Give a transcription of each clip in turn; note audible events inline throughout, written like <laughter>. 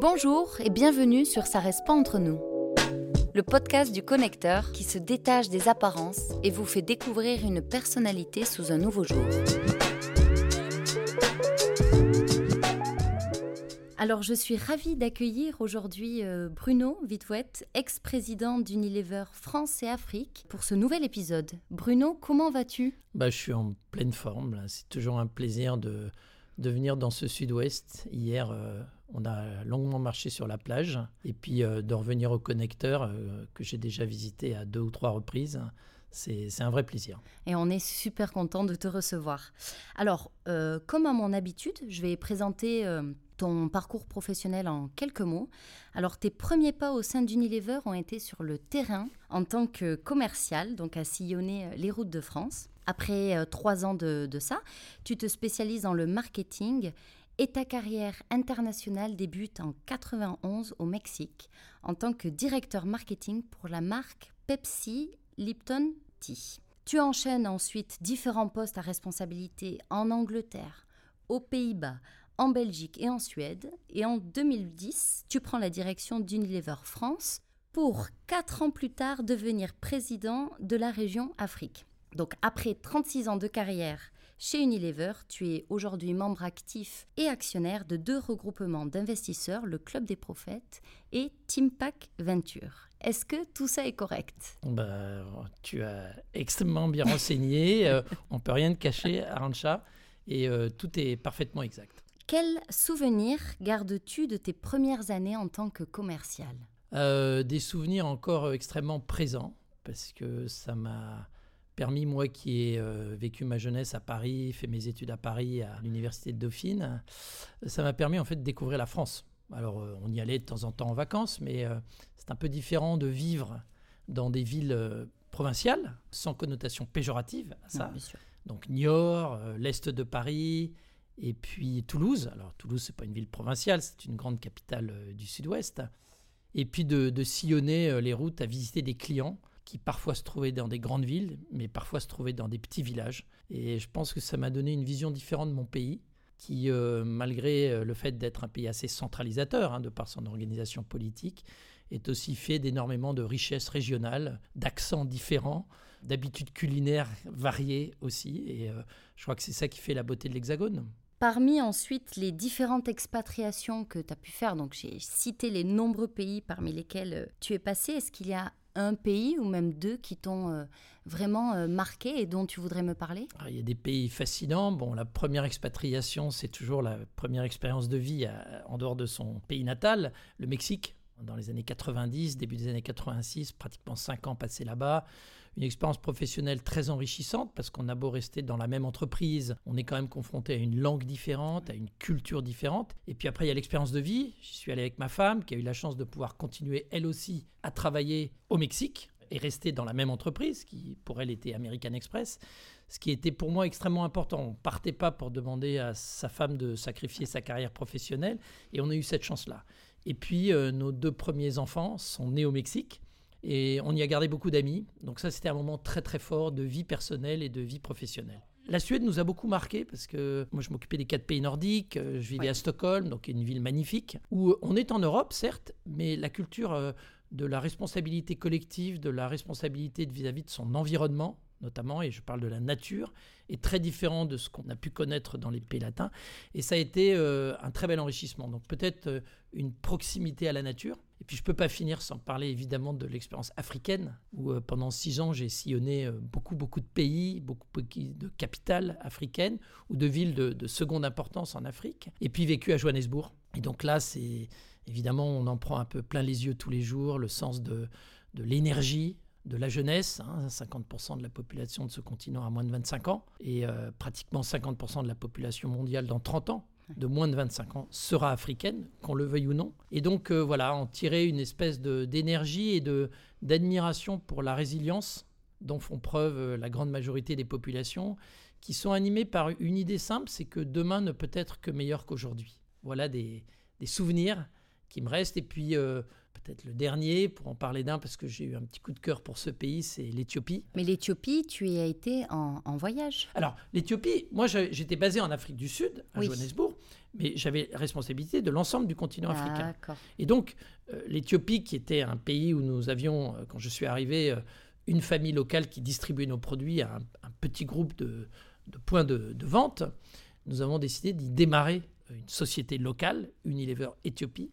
Bonjour et bienvenue sur Ça reste pas entre nous. Le podcast du connecteur qui se détache des apparences et vous fait découvrir une personnalité sous un nouveau jour. Alors, je suis ravie d'accueillir aujourd'hui euh, Bruno Vitouette, ex-président d'Unilever France et Afrique, pour ce nouvel épisode. Bruno, comment vas-tu? Bah, Je suis en pleine forme. C'est toujours un plaisir de, venir dans ce sud-ouest. Hier, euh, on a longuement marché sur la plage. Et puis euh, de revenir au connecteur, que j'ai déjà visité à deux ou trois reprises. C'est un vrai plaisir. Et on est super content de te recevoir. Alors, comme à mon habitude, je vais présenter ton parcours professionnel en quelques mots. Alors, tes premiers pas au sein d'Unilever ont été sur le terrain en tant que commercial, donc à sillonner euh, les routes de France. Après euh, trois ans de, ça, tu te spécialises dans le marketing et ta carrière internationale débute en 91 au Mexique en tant que directeur marketing pour la marque Pepsi Lipton Tea. Tu enchaînes ensuite différents postes à responsabilité en Angleterre, aux Pays-Bas, en Belgique et en Suède. Et en 2010, tu prends la direction d'Unilever France pour, quatre ans plus tard, devenir président de la région Afrique. Donc après 36 ans de carrière chez Unilever, tu es aujourd'hui membre actif et actionnaire de deux regroupements d'investisseurs, le Club des Prophètes et Teampack Venture. Est-ce que tout ça est correct? Bah, Tu as extrêmement bien renseigné. <laughs> euh, on peut rien te cacher, Arancha. Et euh, tout est parfaitement exact. Quels souvenirs gardes-tu de tes premières années en tant que commercial? Euh, Des souvenirs encore extrêmement présents, parce que ça m'a permis, moi qui ai euh, vécu ma jeunesse à Paris, fait mes études à Paris, à l'université de Dauphine, ça m'a permis en fait de découvrir la France. Alors euh, on y allait de temps en temps en vacances, mais c'est un peu différent de vivre dans des villes provinciales, sans connotation péjorative à ça. Donc Niort, l'est de Paris, et puis Toulouse. Alors Toulouse, c'est pas une ville provinciale, c'est une grande capitale euh, du sud-ouest. Et puis de, sillonner euh, les routes à visiter des clients qui parfois se trouvaient dans des grandes villes, mais parfois se trouvaient dans des petits villages. Et je pense que ça m'a donné une vision différente de mon pays, qui, euh, malgré le fait d'être un pays assez centralisateur, hein, de par son organisation politique, est aussi fait d'énormément de richesses régionales, d'accents différents, d'habitudes culinaires variées aussi. Et je crois que c'est ça qui fait la beauté de l'Hexagone. Parmi ensuite les différentes expatriations que tu as pu faire, donc j'ai cité les nombreux pays parmi lesquels euh, tu es passé, est-ce qu'il y a un pays ou même deux qui t'ont euh, vraiment euh, marqué et dont tu voudrais me parler? Ah, Il y a des pays fascinants. Bon, la première expatriation, c'est toujours la première expérience de vie en dehors de son pays natal, le Mexique. Dans les années 90, début des années 86, pratiquement cinq ans passés là-bas une expérience professionnelle très enrichissante parce qu'on a beau rester dans la même entreprise, on est quand même confronté à une langue différente, à une culture différente. Et puis après, il y a l'expérience de vie. Je suis allé avec ma femme qui a eu la chance de pouvoir continuer elle aussi à travailler au Mexique et rester dans la même entreprise qui pour elle était American Express, ce qui était pour moi extrêmement important. On partait pas pour demander à sa femme de sacrifier sa carrière professionnelle et on a eu cette chance-là. Et puis euh, nos deux premiers enfants sont nés au Mexique et on y a gardé beaucoup d'amis. Donc ça, c'était un moment très très fort de vie personnelle et de vie professionnelle. La Suède nous a beaucoup marqué parce que moi je m'occupais des quatre pays nordiques, euh, je vivais à Stockholm, donc une ville magnifique, où on est en Europe certes, mais la culture euh, de la responsabilité collective, de la responsabilité vis-à-vis de son environnement, notamment, et je parle de la nature, est très différent de ce qu'on a pu connaître dans les pays latins. Et ça a été euh, un très bel enrichissement. Donc peut-être une proximité à la nature, et puis je ne peux pas finir sans parler évidemment de l'expérience africaine, où euh, pendant six ans j'ai sillonné euh, beaucoup beaucoup de pays, beaucoup, de capitales africaines ou de villes de, seconde importance en Afrique, et puis vécu à Johannesburg. Et donc là, c'est évidemment, on en prend un peu plein les yeux tous les jours, le sens de, l'énergie, de la jeunesse, 50% hein, de la population de ce continent a moins de 25 ans, et euh, pratiquement 50% de la population mondiale dans 30 ans de moins de 25 ans sera africaine, qu'on le veuille ou non. Et donc euh, voilà, en tirer une espèce d'énergie et d'admiration pour la résilience dont font preuve euh, la grande majorité des populations, qui sont animées par une idée simple, c'est que demain ne peut être que meilleur qu'aujourd'hui. Voilà des, souvenirs qui me restent. Et puis euh, peut-être le dernier, pour en parler d'un, parce que j'ai eu un petit coup de cœur pour ce pays, c'est l'Éthiopie. Mais l'Éthiopie, tu y as été en, voyage Alors, l'Éthiopie, moi j'étais basé en Afrique du Sud, à Johannesburg, mais j'avais responsabilité de l'ensemble du continent africain. Et donc, euh, l'Éthiopie, qui était un pays où nous avions, euh, quand je suis arrivé, euh, une famille locale qui distribuait nos produits à un, petit groupe de, points de, de, vente, nous avons décidé d'y démarrer une société locale, Unilever Éthiopie,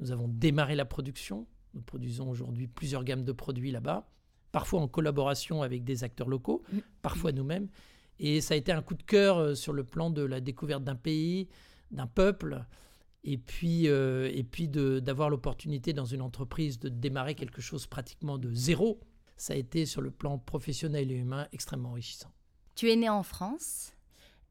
nous avons démarré la production. Nous produisons aujourd'hui plusieurs gammes de produits là-bas, parfois en collaboration avec des acteurs locaux, mm. parfois nous-mêmes. Et ça a été un coup de cœur euh, sur le plan de la découverte d'un pays, d'un peuple, et puis, euh, et puis d'avoir l'opportunité dans une entreprise de démarrer quelque chose pratiquement de zéro. Ça a été sur le plan professionnel et humain extrêmement enrichissant. Tu es né en France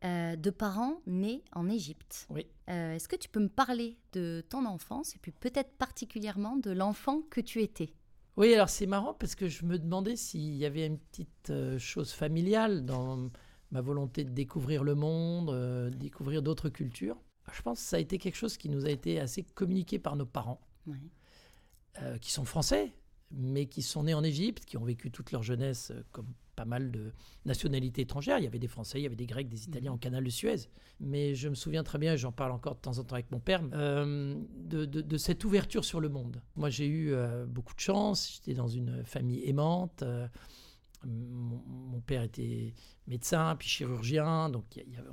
euh, de parents nés en Égypte. Oui. Euh, est-ce que tu peux me parler de ton enfance et puis peut-être particulièrement de l'enfant que tu étais? Oui, alors c'est marrant parce que je me demandais s'il y avait une petite euh, chose familiale dans ma volonté de découvrir le monde, découvrir d'autres cultures. Je pense que ça a été quelque chose qui nous a été assez communiqué par nos parents, qui sont français, mais qui sont nés en Égypte, qui ont vécu toute leur jeunesse comme pas mal de nationalités étrangères. Il y avait des Français, il y avait des Grecs, des Italiens au mhm. canal de Suez. Mais je me souviens très bien, j'en parle encore de temps en temps avec mon père, euh, de, cette ouverture sur le monde. Moi, j'ai eu euh, beaucoup de chance. J'étais dans une famille aimante. Euh, mon, père était médecin, puis chirurgien, donc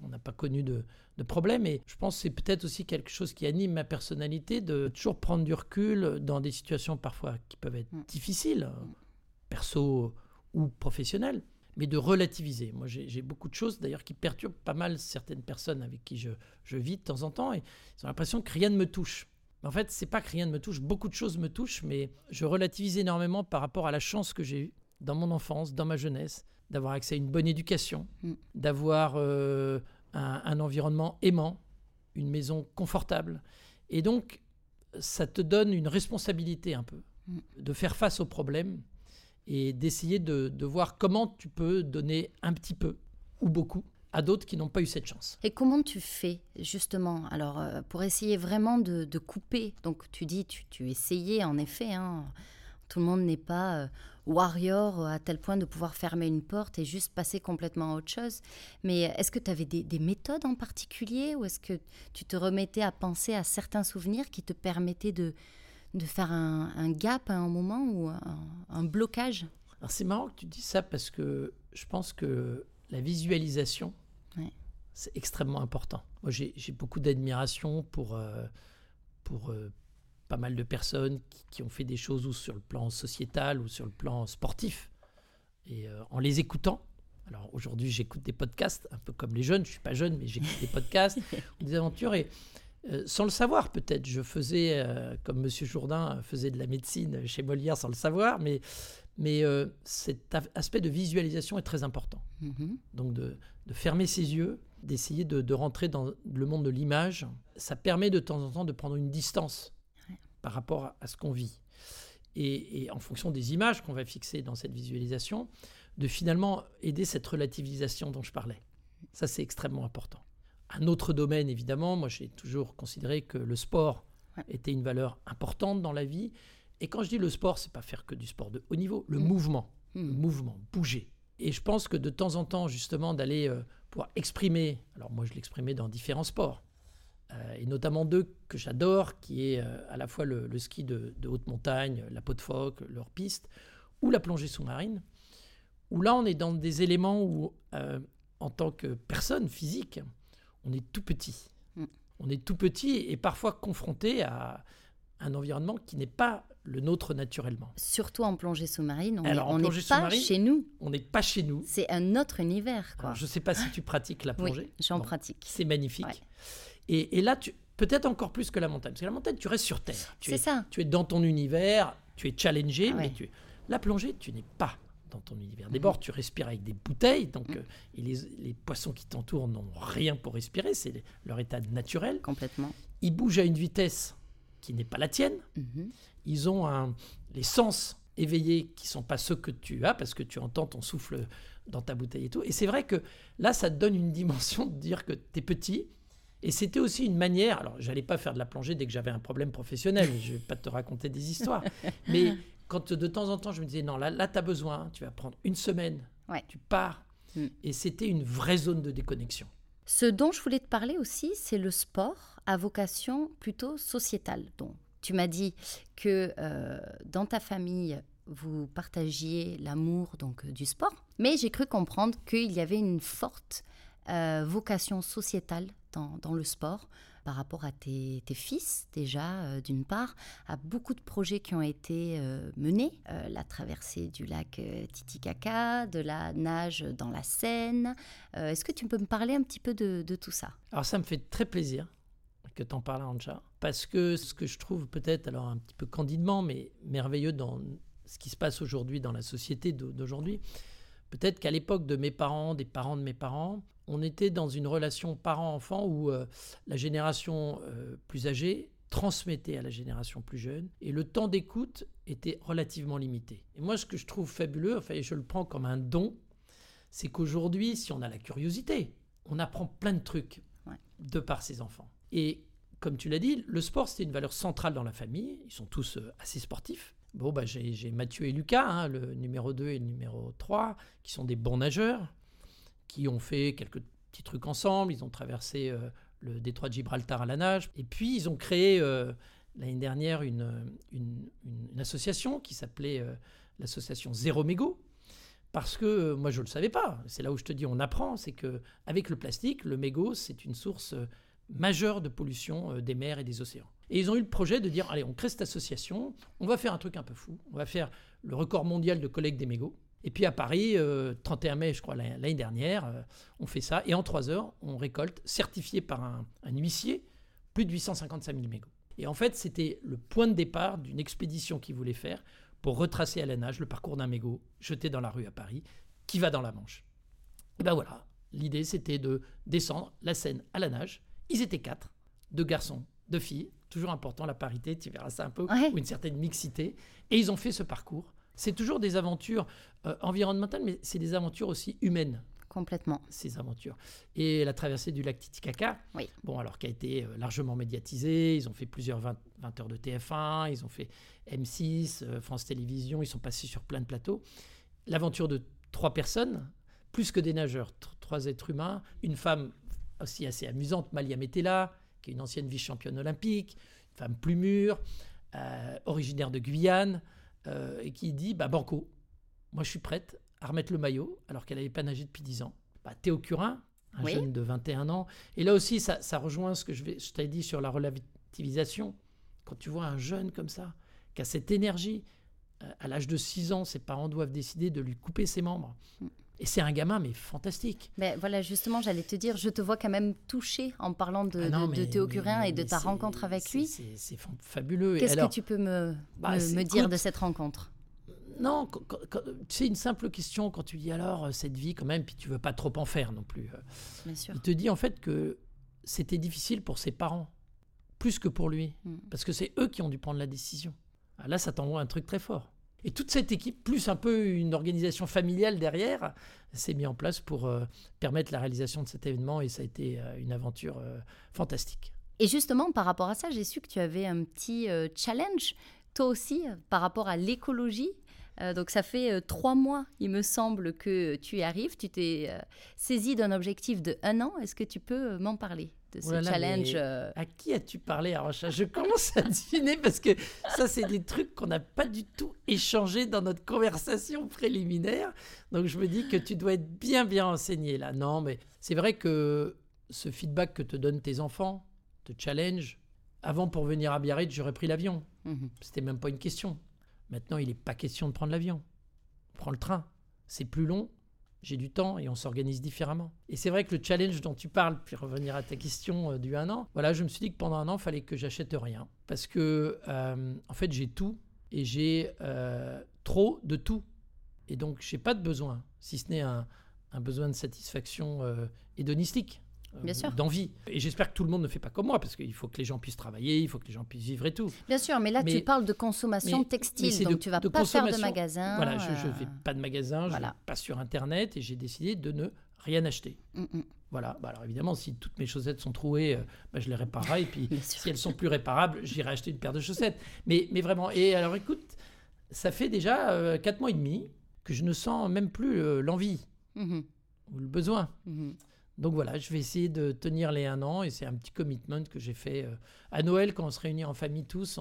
on n'a pas connu de, de problème. Et je pense que c'est peut-être aussi quelque chose qui anime ma personnalité, de toujours prendre du recul dans des situations parfois qui peuvent être mm. difficiles, perso ou professionnel, mais de relativiser. Moi, j'ai beaucoup de choses, d'ailleurs, qui perturbent pas mal certaines personnes avec qui je, je vis de temps en temps, et ils ont l'impression que rien ne me touche. En fait, c'est pas que rien ne me touche, beaucoup de choses me touchent, mais je relativise énormément par rapport à la chance que j'ai eue dans mon enfance, dans ma jeunesse, d'avoir accès à une bonne éducation, mm. d'avoir euh, un, un, environnement aimant, une maison confortable. Et donc, ça te donne une responsabilité un peu, mm. de faire face aux problèmes et d'essayer de, voir comment tu peux donner un petit peu ou beaucoup à d'autres qui n'ont pas eu cette chance. Et comment tu fais justement? Alors euh, pour essayer vraiment de, couper Donc tu dis tu, tu essayais en effet. Hein. tout le monde n'est pas euh, warrior à tel point de pouvoir fermer une porte et juste passer complètement à autre chose. Mais est-ce que tu avais des, méthodes en particulier ou est-ce que tu te remettais à penser à certains souvenirs qui te permettaient de, de faire un, gap à un moment ou un, blocage Alors c'est marrant que tu dis ça parce que je pense que la visualisation, c'est extrêmement important. Moi, j'ai beaucoup d'admiration pour, euh, pour euh, pas mal de personnes qui, ont fait des choses ou sur le plan sociétal ou sur le plan sportif. Et euh, en les écoutant, alors aujourd'hui j'écoute des podcasts, un peu comme les jeunes, je suis pas jeune, mais j'écoute des <laughs> podcasts, des aventures, et euh, sans le savoir peut-être. Je faisais, euh, comme Monsieur Jourdain faisait de la médecine chez Molière sans le savoir, mais, mais euh, cet aspect de visualisation est très important. Mm-hmm. Donc de, fermer ses yeux, d'essayer de, rentrer dans le monde de l'image, ça permet de temps en temps de prendre une distance par rapport à, ce qu'on vit. Et, et, en fonction des images qu'on va fixer dans cette visualisation, de finalement aider cette relativisation dont je parlais. Ça, c'est extrêmement important un autre domaine, évidemment, moi j'ai toujours considéré que le sport était une valeur importante dans la vie. Et quand je dis le sport, c'est pas faire que du sport de haut niveau, le mm. mouvement, le mm. mouvement, bouger. Et je pense que de temps en temps, justement, d'aller euh, pouvoir exprimer, alors moi je l'exprimais dans différents sports, euh, et notamment deux que j'adore, qui est euh, à la fois le, ski de, haute montagne, la peau de phoque, leur piste, ou la plongée sous-marine, où là on est dans des éléments où, en tant que personne physique, on est tout petit. Mm. On est tout petit et parfois confronté à un environnement qui n'est pas le nôtre naturellement. Surtout en plongée sous-marine, on n'est pas chez nous. On n'est pas chez nous. C'est un autre univers. Quoi. je ne sais pas si tu pratiques la plongée. Oui, j'en pratique. C'est magnifique. Et, là, peut-être encore plus que la montagne. Parce que la montagne, tu restes sur Terre. C'est ça. Tu es dans ton univers, tu es challengé, mais tu, la plongée, tu n'es pas dans ton univers. Mhm. D'abord, tu respires avec des bouteilles, donc mhm. euh, et les, poissons qui t'entourent n'ont rien pour respirer, c'est leur état naturel. Complètement. Ils bougent à une vitesse qui n'est pas la tienne. Mhm. Ils ont un, les sens éveillés qui sont pas ceux que tu as parce que tu entends ton souffle dans ta bouteille et tout. Et c'est vrai que là, ça te donne une dimension de dire que tu es petit Et c'était aussi une manière, alors j'allais pas faire de la plongée dès que j'avais un problème professionnel, je vais pas te raconter des histoires, <laughs> mais quand de temps en temps je me disais non, là, là tu as besoin, tu vas prendre une semaine, tu pars. Mm. Et c'était une vraie zone de déconnexion. Ce dont je voulais te parler aussi, c'est le sport à vocation plutôt sociétale. Donc, tu m'as dit que euh, dans ta famille, vous partagiez l'amour donc du sport, mais j'ai cru comprendre qu'il y avait une forte euh, vocation sociétale dans, le sport par rapport à tes, fils déjà euh, d'une part, à beaucoup de projets qui ont été euh, menés, la traversée du lac Titicaca, de la nage dans la Seine. Est-ce que tu peux me parler un petit peu de, tout ça? Alors ça me fait très plaisir que tu en parles, Anja, parce que ce que je trouve peut-être, alors un petit peu candidement, mais merveilleux dans ce qui se passe aujourd'hui dans la société d'aujourd'hui, peut-être qu'à l'époque de mes parents, des parents de mes parents, on était dans une relation parent-enfant où euh, la génération euh, plus âgée transmettait à la génération plus jeune et le temps d'écoute était relativement limité. Et moi, ce que je trouve fabuleux, enfin, je le prends comme un don, c'est qu'aujourd'hui, si on a la curiosité, on apprend plein de trucs de par ses enfants. Et comme tu l'as dit, le sport, c'était une valeur centrale dans la famille. Ils sont tous euh, assez sportifs. Bon, bah, j'ai Mathieu et Lucas, hein, le numéro 2 et le numéro 3, qui sont des bons nageurs qui ont fait quelques petits trucs ensemble. Ils ont traversé euh, le détroit de Gibraltar à la nage. Et puis, ils ont créé euh, l'année dernière une, association qui s'appelait euh, l'association Zéro Mégot. Parce que moi, je ne le savais pas. C'est là où je te dis, on apprend. C'est que avec le plastique, le mégot, c'est une source majeure de pollution des mers et des océans. Et ils ont eu le projet de dire, allez, on crée cette association, on va faire un truc un peu fou. On va faire le record mondial de collecte des mégots. Et puis à Paris, 31 euh, mai, je crois, l'année dernière, euh, on fait ça. Et en 3 heures, on récolte, certifié par un, huissier, plus de 855 000 mégots. Et en fait, c'était le point de départ d'une expédition qu'ils voulaient faire pour retracer à la nage le parcours d'un mégot jeté dans la rue à Paris, qui va dans la Manche. Et ben voilà, l'idée c'était de descendre la Seine à la nage. Ils étaient quatre, deux garçons, deux filles, toujours important la parité, tu verras ça un peu, ou une certaine mixité. Et ils ont fait ce parcours c'est toujours des aventures euh, environnementales, mais c'est des aventures aussi humaines. Complètement. Ces aventures. Et la traversée du lac Titicaca, oui. bon, alors qui a été euh, largement médiatisée, ils ont fait plusieurs 20, heures de TF1, ils ont fait M6, euh, France Télévisions, ils sont passés sur plein de plateaux. L'aventure de trois personnes, plus que des nageurs, trois êtres humains, une femme aussi assez amusante, Malia Metella, qui est une ancienne vice-championne olympique, une femme plus mûre, originaire de Guyane, euh, et qui dit bah, Banco, moi je suis prête à remettre le maillot alors qu'elle n'avait pas nagé depuis 10 ans. Bah, Théo Curin, un jeune de 21 ans. Et là aussi, ça, ça rejoint ce que je, je t'ai dit sur la relativisation. Quand tu vois un jeune comme ça, qui a cette énergie, euh, à l'âge de 6 ans, ses parents doivent décider de lui couper ses membres. Et c'est un gamin, mais fantastique. Mais voilà, justement, j'allais te dire, je te vois quand même touché en parlant de, ah Théo Curin et de ta rencontre avec lui. C'est fabuleux. Qu'est-ce que tu peux me, bah, me, dire de cette rencontre? Non, c'est une simple question quand tu dis alors euh, cette vie quand même, puis tu veux pas trop en faire non plus. Euh. Bien sûr. Il te dit en fait que c'était difficile pour ses parents, plus que pour lui, hmm. parce que c'est eux qui ont dû prendre la décision. Ah, là, ça t'envoie un truc très fort. Et toute cette équipe, plus un peu une organisation familiale derrière, s'est mis en place pour euh, permettre la réalisation de cet événement et ça a été euh, une aventure euh, fantastique. Et justement, par rapport à ça, j'ai su que tu avais un petit challenge, toi aussi, par rapport à l'écologie. Donc ça fait trois mois, il me semble, que tu y arrives. Tu t'es saisi d'un objectif de un an. Est-ce que tu peux m'en parler de ce challenge. Euh? À qui as-tu parlé, Arocha Je commence à deviner parce que ça, c'est des trucs qu'on n'a pas du tout échangé dans notre conversation préliminaire. Donc je me dis que tu dois être bien, bien enseigné là. Non, mais c'est vrai que ce feedback que te donnent tes enfants, te challenge. Avant, pour venir à Biarritz, j'aurais pris l'avion. Mhm. C'était même pas une question. Maintenant, il n'est pas question de prendre l'avion. Prends le train. C'est plus long, j'ai du temps et on s'organise différemment. Et c'est vrai que le challenge dont tu parles, puis revenir à ta question euh, du un an, voilà, je me suis dit que pendant un an, il fallait que j'achète rien. Parce que, euh, en fait, j'ai tout et j'ai euh, trop de tout. Et donc, j'ai pas de besoin, si ce n'est un, un, besoin de satisfaction hédonistique. Euh, Bien sûr. d'envie. Et j'espère que tout le monde ne fait pas comme moi, parce qu'il faut que les gens puissent travailler, il faut que les gens puissent vivre et tout. Bien sûr, mais là, tu parles de consommation textile, donc tu vas pas faire de magasin. Voilà, je ne fais pas de magasin, je ne pas sur Internet, et j'ai décidé de ne rien acheter. Mm, mm. Voilà, bah, alors évidemment, si toutes mes chaussettes sont trouées, euh, bah, je les réparerai. Et puis, <laughs> si elles sont plus réparables, j'irai acheter une paire de chaussettes. Mais, mais vraiment, et alors écoute, ça fait déjà 4 mois et demi que je ne sens même plus l'envie mmh ou le besoin. Mmh donc voilà, je vais essayer de tenir les un an et c'est un petit commitment que j'ai fait euh, à Noël quand on se réunit en famille tous.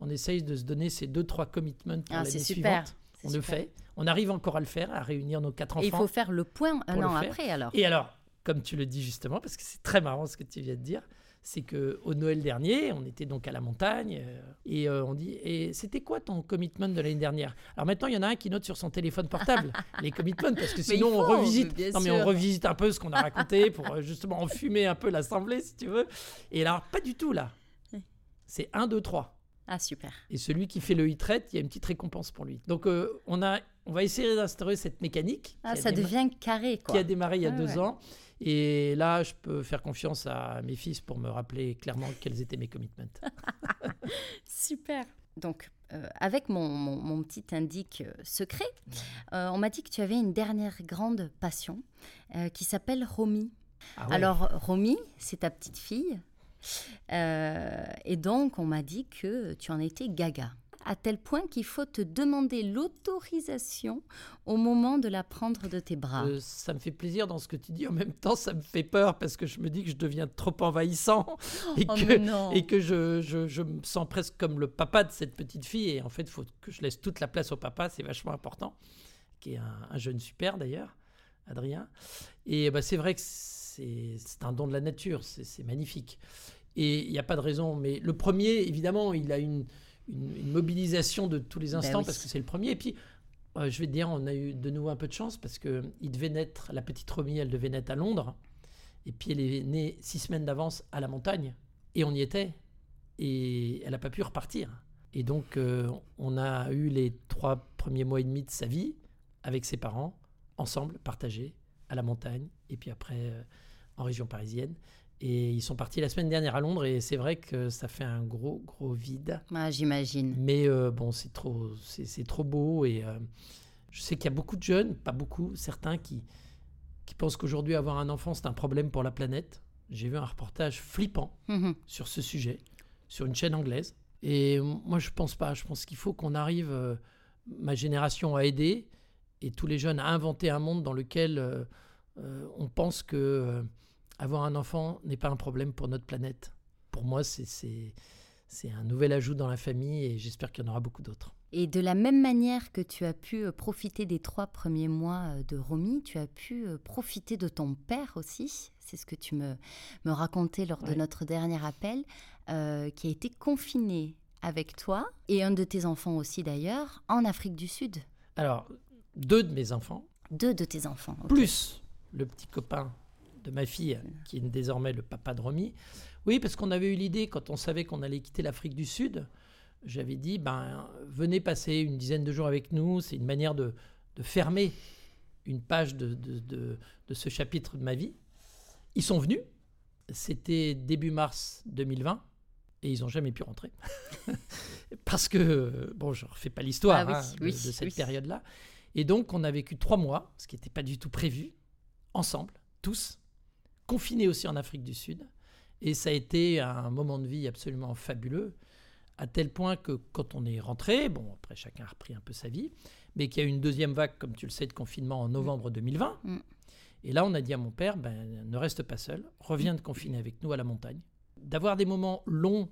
On, essaye de se donner ces deux, trois commitments pour ah, l'année suivante. On le fait. On arrive encore à le faire, à réunir nos quatre enfants. Et il faut faire le point un an après alors. Et alors, comme tu le dis justement, parce que c'est très marrant ce que tu viens de dire, c'est que au Noël dernier, on était donc à la montagne euh, et euh, on dit et c'était quoi ton commitment de l'année dernière? Alors maintenant, il y en a un qui note sur son téléphone portable <laughs> les commitments parce que sinon on revisite. Non mais on revisite un peu ce qu'on a raconté pour euh, justement enfumer un peu l'assemblée si tu veux. Et alors pas du tout là. C'est 1 2 3. Ah super. Et celui qui fait le hit il y a une petite récompense pour lui. Donc on a on va essayer d'instaurer cette mécanique. Ah, ça devient carré quoi. Qui a démarré il y a deux ans. Et là, je peux faire confiance à mes fils pour me rappeler clairement quels étaient mes commitments. <laughs> Super. Donc, euh, avec mon, mon, petit indique euh, secret, euh, on m'a dit que tu avais une dernière grande passion qui s'appelle Romy. Ah Alors, Romy, c'est ta petite fille. et donc, on m'a dit que tu en étais gaga à tel point qu'il faut te demander l'autorisation au moment de la prendre de tes bras. Euh, ça me fait plaisir dans ce que tu dis. En même temps, ça me fait peur parce que je me dis que je deviens trop envahissant et oh, que, et que je, je, me sens presque comme le papa de cette petite fille. Et en fait, il faut que je laisse toute la place au papa. C'est vachement important. Qui est un, jeune super d'ailleurs, Adrien. Et bah, c'est vrai que c'est un don de la nature. C'est magnifique. Et il n'y a pas de raison. Mais le premier, évidemment, il a une une, mobilisation de tous les ben instants parce que c'est le premier. Et puis, euh, je vais te dire, on a eu de nouveau un peu de chance parce que il devait naître, la petite Romy, elle devait naître à Londres. Et puis, elle est née six semaines d'avance à la montagne. Et on y était. Et elle n'a pas pu repartir. Et donc, euh, on a eu les trois premiers mois et demi de sa vie avec ses parents, ensemble, partagés, à la montagne, et puis après euh, en région parisienne. Et ils sont partis la semaine dernière à Londres et c'est vrai que ça fait un gros, gros vide. Ah, J'imagine. Mais euh, bon, c'est trop, c'est trop beau et euh, je sais qu'il y a beaucoup de jeunes, pas beaucoup, certains qui, qui pensent qu'aujourd'hui avoir un enfant c'est un problème pour la planète. J'ai vu un reportage flippant mhm. sur ce sujet, sur une chaîne anglaise. Et moi je pense pas, je pense qu'il faut qu'on arrive, euh, ma génération à aider et tous les jeunes à inventer un monde dans lequel on pense que avoir un enfant n'est pas un problème pour notre planète. Pour moi, c'est un nouvel ajout dans la famille et j'espère qu'il y en aura beaucoup d'autres. Et de la même manière que tu as pu euh, profiter des trois premiers mois euh, de Romy, tu as pu euh, profiter de ton père aussi. C'est ce que tu me, me racontais lors de notre dernier appel, qui a été confiné avec toi et un de tes enfants aussi d'ailleurs en Afrique du Sud. Alors, deux de mes enfants. Deux de tes enfants. Plus le petit copain de ma fille, qui est désormais le papa de Romy. Oui, parce qu'on avait eu l'idée, quand on savait qu'on allait quitter l'Afrique du Sud, j'avais dit, ben, venez passer une dizaine de jours avec nous, c'est une manière de, fermer une page de, de, ce chapitre de ma vie. Ils sont venus, c'était début mars 2020, et ils n'ont jamais pu rentrer. <laughs> parce que, bon, je ne refais pas l'histoire ah hein, de, cette période-là. Et donc, on a vécu trois mois, ce qui n'était pas du tout prévu, ensemble, tous, confiné aussi en Afrique du Sud. Et ça a été un moment de vie absolument fabuleux, à tel point que quand on est rentré, bon, après chacun a repris un peu sa vie, mais qu'il y a eu une deuxième vague, comme tu le sais, de confinement en novembre 2020. Mm. Et là, on a dit à mon père, ben, ne reste pas seul, reviens de confiner avec nous à la montagne. D'avoir des moments longs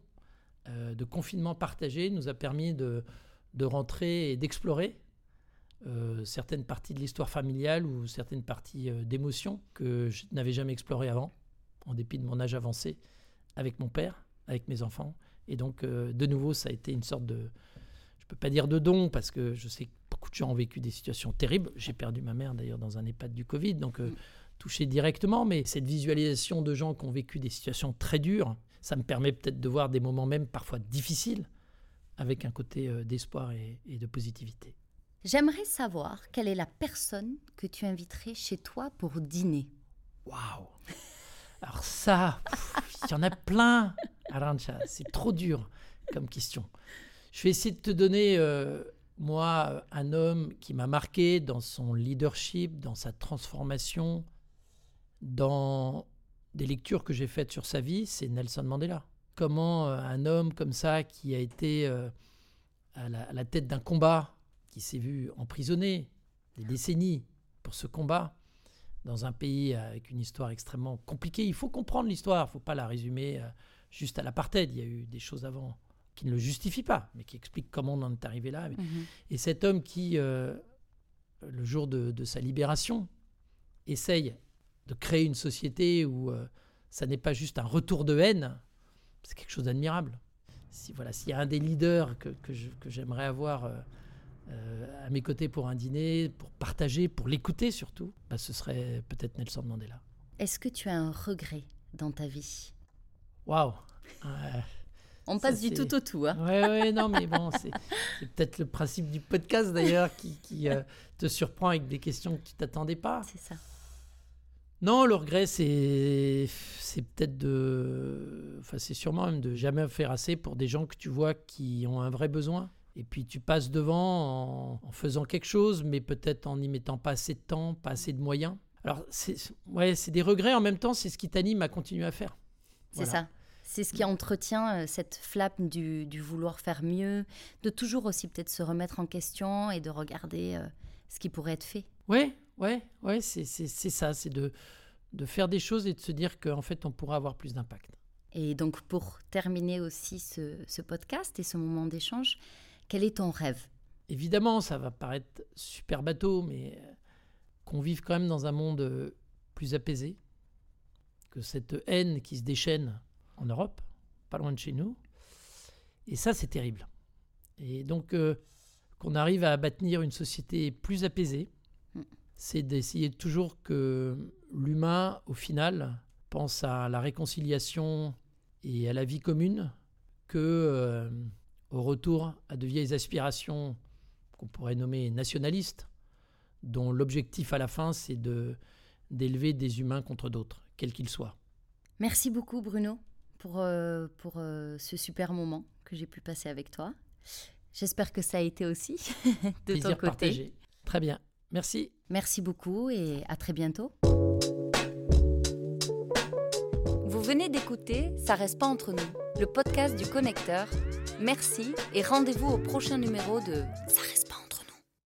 euh, de confinement partagé nous a permis de, de rentrer et d'explorer euh, certaines parties de l'histoire familiale ou certaines parties euh, d'émotions que je n'avais jamais explorées avant, en dépit de mon âge avancé, avec mon père, avec mes enfants. Et donc, euh, de nouveau, ça a été une sorte de, je ne peux pas dire de don, parce que je sais que beaucoup de gens ont vécu des situations terribles. J'ai perdu ma mère d'ailleurs dans un EHPAD du Covid, donc touché directement, mais cette visualisation de gens qui ont vécu des situations très dures, ça me permet peut-être de voir des moments même parfois difficiles, avec un côté d'espoir et de positivité. J'aimerais savoir quelle est la personne que tu inviterais chez toi pour dîner. Waouh Alors ça, il y en a plein, Arancha. C'est trop dur comme question. Je vais essayer de te donner, euh, moi, un homme qui m'a marqué dans son leadership, dans sa transformation. dans des lectures que j'ai faites sur sa vie, c'est Nelson Mandela. Comment euh, un homme comme ça, qui a été euh, à, la, tête d'un combat, qui s'est vu emprisonné des décennies pour ce combat, dans un pays avec une histoire extrêmement compliquée. Il faut comprendre l'histoire, il ne faut pas la résumer euh, juste à l'apartheid. Il y a eu des choses avant qui ne le justifient pas, mais qui expliquent comment on en est arrivé là. Mhm. Et cet homme qui, le jour de, de, sa libération, essaye de créer une société où euh, ça n'est pas juste un retour de haine, c'est quelque chose d'admirable. Si voilà, s'il y a un des leaders que, que j'aimerais avoir euh, euh, à mes côtés pour un dîner, pour partager, pour l'écouter surtout, bah, ce serait peut-être Nelson Mandela. Est-ce que tu as un regret dans ta vie? Waouh On passe du tout au tout. Hein. Oui, ouais, non, mais bon, c'est peut-être le principe du podcast d'ailleurs qui, qui te surprend avec des questions que tu t'attendais pas. C'est ça. Non, le regret, c'est, c'est peut-être de. Enfin, c'est sûrement même de jamais faire assez pour des gens que tu vois qui ont un vrai besoin. Et puis tu passes devant en, faisant quelque chose, mais peut-être en n'y mettant pas assez de temps, pas assez de moyens. Alors, c'est, ouais, c'est des regrets. En même temps, c'est ce qui t'anime à continuer à faire. C'est ça. C'est ce qui entretient euh, cette flamme du, du, vouloir faire mieux, de toujours aussi peut-être se remettre en question et de regarder euh, ce qui pourrait être fait. Oui, Ouais, ouais, c'est ça, c'est de, de faire des choses et de se dire qu'en fait, on pourra avoir plus d'impact. Et donc, pour terminer aussi ce, ce podcast et ce moment d'échange, quel est ton rêve? Évidemment, ça va paraître super bateau, mais euh, qu'on vive quand même dans un monde euh, plus apaisé, que cette haine qui se déchaîne en Europe, pas loin de chez nous. Et ça, c'est terrible. Et donc, euh, qu'on arrive à bâtir une société plus apaisée, c'est d'essayer toujours que l'humain, au final, pense à la réconciliation et à la vie commune que euh, au retour à de vieilles aspirations qu'on pourrait nommer nationalistes, dont l'objectif à la fin, c'est de d'élever des humains contre d'autres, quels qu'ils soient. Merci beaucoup Bruno pour, euh, pour euh, ce super moment que j'ai pu passer avec toi. J'espère que ça a été aussi <laughs> de ton côté. Partagé. Très bien. Merci. Merci beaucoup et à très bientôt. Vous venez d'écouter Ça reste pas entre nous, le podcast du connecteur. Merci et rendez-vous au prochain numéro de